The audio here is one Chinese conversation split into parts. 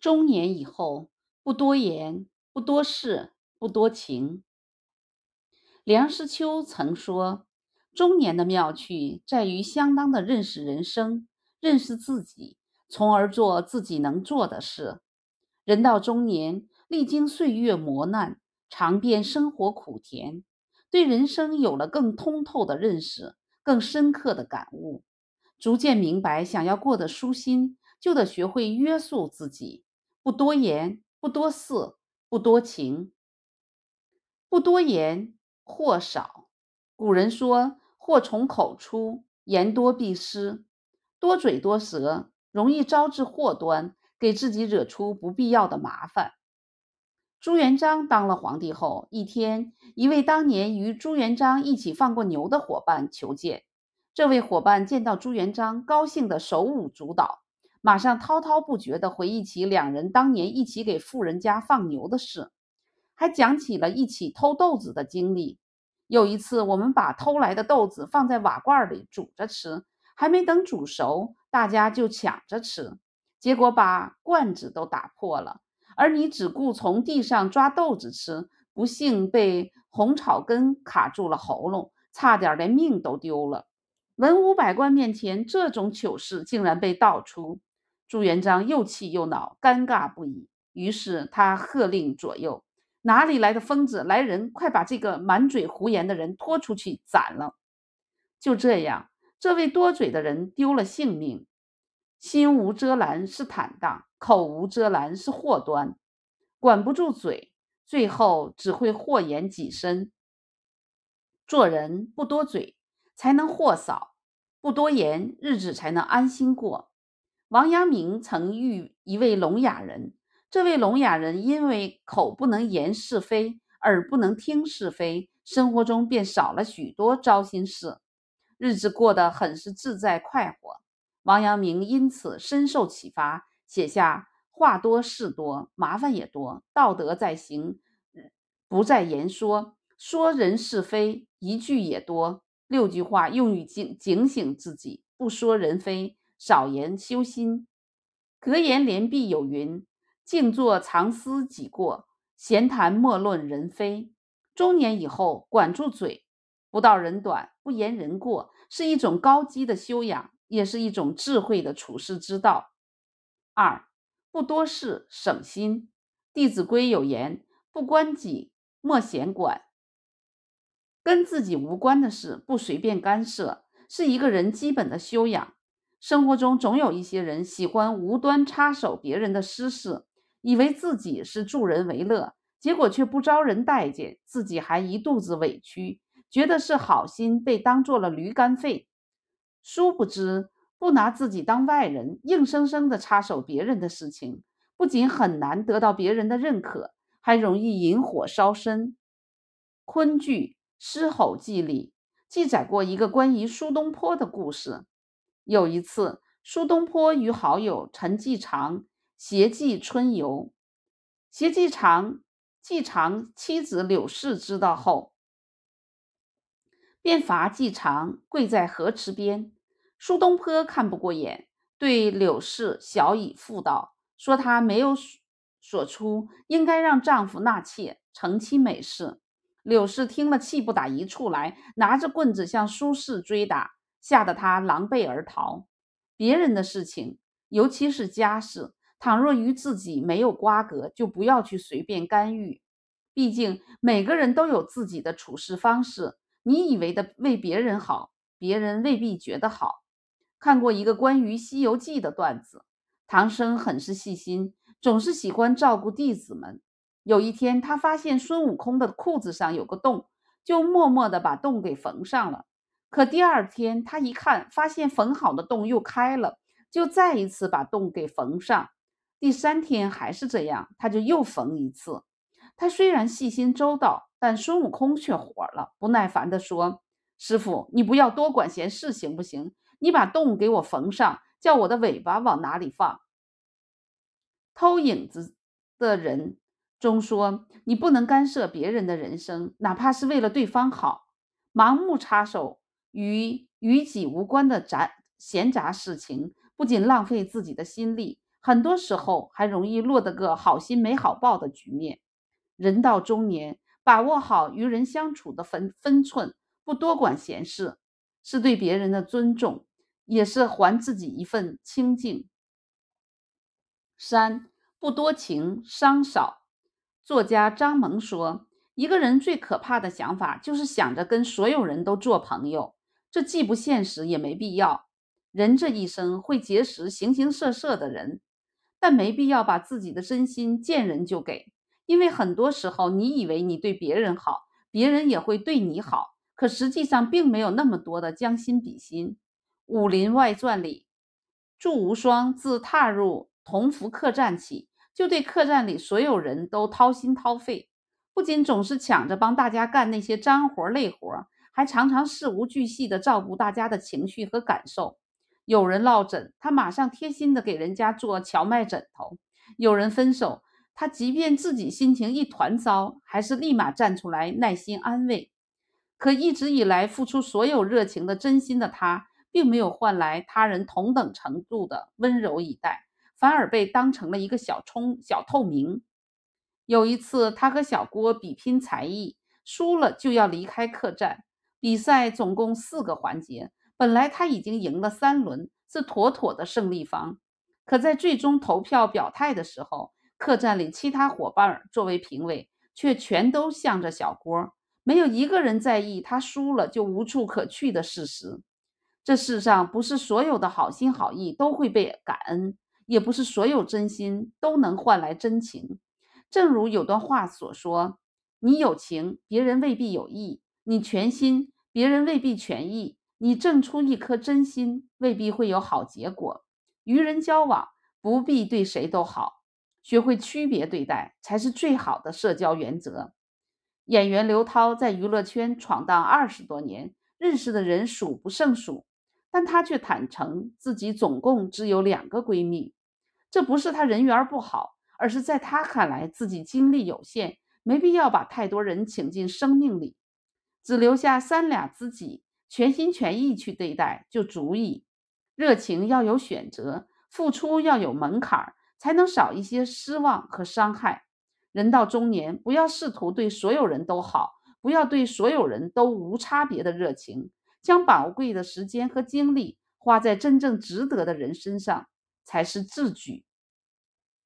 中年以后，不多言，不多事，不多情。梁实秋曾说：“中年的妙趣在于相当的认识人生，认识自己，从而做自己能做的事。人到中年，历经岁月磨难，尝遍生活苦甜，对人生有了更通透的认识，更深刻的感悟，逐渐明白，想要过得舒心，就得学会约束自己。”不多言，不多事，不多情。不多言，祸少。古人说：“祸从口出，言多必失。”多嘴多舌，容易招致祸端，给自己惹出不必要的麻烦。朱元璋当了皇帝后，一天，一位当年与朱元璋一起放过牛的伙伴求见。这位伙伴见到朱元璋，高兴得手舞足蹈。马上滔滔不绝地回忆起两人当年一起给富人家放牛的事，还讲起了一起偷豆子的经历。有一次，我们把偷来的豆子放在瓦罐里煮着吃，还没等煮熟，大家就抢着吃，结果把罐子都打破了。而你只顾从地上抓豆子吃，不幸被红草根卡住了喉咙，差点连命都丢了。文武百官面前，这种糗事竟然被道出。朱元璋又气又恼，尴尬不已。于是他喝令左右：“哪里来的疯子？来人，快把这个满嘴胡言的人拖出去斩了！”就这样，这位多嘴的人丢了性命。心无遮拦是坦荡，口无遮拦是祸端。管不住嘴，最后只会祸延己身。做人不多嘴，才能祸少；不多言，日子才能安心过。王阳明曾遇一位聋哑人，这位聋哑人因为口不能言是非，耳不能听是非，生活中便少了许多糟心事，日子过得很是自在快活。王阳明因此深受启发，写下“话多事多，麻烦也多，道德在行，不在言说，说人是非，一句也多”六句话，用于警警醒自己，不说人非。少言修心，格言联璧有云：“静坐常思己过，闲谈莫论人非。”中年以后，管住嘴，不道人短，不言人过，是一种高级的修养，也是一种智慧的处世之道。二，不多事，省心。《弟子规》有言：“不关己，莫闲管。”跟自己无关的事，不随便干涉，是一个人基本的修养。生活中总有一些人喜欢无端插手别人的私事，以为自己是助人为乐，结果却不招人待见，自己还一肚子委屈，觉得是好心被当做了驴肝肺。殊不知，不拿自己当外人，硬生生的插手别人的事情，不仅很难得到别人的认可，还容易引火烧身。昆剧《狮吼记》里记载过一个关于苏东坡的故事。有一次，苏东坡与好友陈继常携寄春游，携继常继常妻子柳氏知道后，便罚继常跪在河池边。苏东坡看不过眼，对柳氏小以妇道，说他没有所出，应该让丈夫纳妾，成妻美事。柳氏听了，气不打一处来，拿着棍子向苏轼追打。吓得他狼狈而逃。别人的事情，尤其是家事，倘若与自己没有瓜葛，就不要去随便干预。毕竟每个人都有自己的处事方式。你以为的为别人好，别人未必觉得好。看过一个关于《西游记》的段子，唐僧很是细心，总是喜欢照顾弟子们。有一天，他发现孙悟空的裤子上有个洞，就默默地把洞给缝上了。可第二天，他一看，发现缝好的洞又开了，就再一次把洞给缝上。第三天还是这样，他就又缝一次。他虽然细心周到，但孙悟空却火了，不耐烦地说：“师傅，你不要多管闲事行不行？你把洞给我缝上，叫我的尾巴往哪里放？”偷影子的人中说：“你不能干涉别人的人生，哪怕是为了对方好，盲目插手。”与与己无关的杂闲杂事情，不仅浪费自己的心力，很多时候还容易落得个好心没好报的局面。人到中年，把握好与人相处的分分寸，不多管闲事，是对别人的尊重，也是还自己一份清净。三不多情，伤少。作家张萌说：“一个人最可怕的想法，就是想着跟所有人都做朋友，这既不现实，也没必要。人这一生会结识形形色色的人。”但没必要把自己的真心见人就给，因为很多时候你以为你对别人好，别人也会对你好，可实际上并没有那么多的将心比心。《武林外传》里，祝无双自踏入同福客栈起，就对客栈里所有人都掏心掏肺，不仅总是抢着帮大家干那些脏活累活，还常常事无巨细地照顾大家的情绪和感受。有人落枕，他马上贴心的给人家做荞麦枕头；有人分手，他即便自己心情一团糟，还是立马站出来耐心安慰。可一直以来付出所有热情的真心的他，并没有换来他人同等程度的温柔以待，反而被当成了一个小聪小透明。有一次，他和小郭比拼才艺，输了就要离开客栈。比赛总共四个环节。本来他已经赢了三轮，是妥妥的胜利方。可在最终投票表态的时候，客栈里其他伙伴作为评委，却全都向着小郭，没有一个人在意他输了就无处可去的事实。这世上不是所有的好心好意都会被感恩，也不是所有真心都能换来真情。正如有段话所说：“你有情，别人未必有意；你全心，别人未必全意。”你挣出一颗真心，未必会有好结果。与人交往，不必对谁都好，学会区别对待，才是最好的社交原则。演员刘涛在娱乐圈闯荡二十多年，认识的人数不胜数，但她却坦诚自己总共只有两个闺蜜。这不是她人缘不好，而是在她看来，自己精力有限，没必要把太多人请进生命里，只留下三俩知己。全心全意去对待就足以，热情要有选择，付出要有门槛，才能少一些失望和伤害。人到中年，不要试图对所有人都好，不要对所有人都无差别的热情，将宝贵的时间和精力花在真正值得的人身上，才是智举。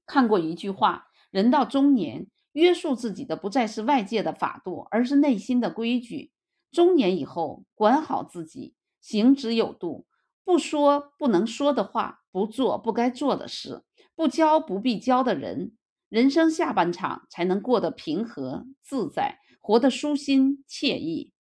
看过一句话：人到中年，约束自己的不再是外界的法度，而是内心的规矩。中年以后，管好自己，行止有度，不说不能说的话，不做不该做的事，不交不必交的人，人生下半场才能过得平和自在，活得舒心惬意。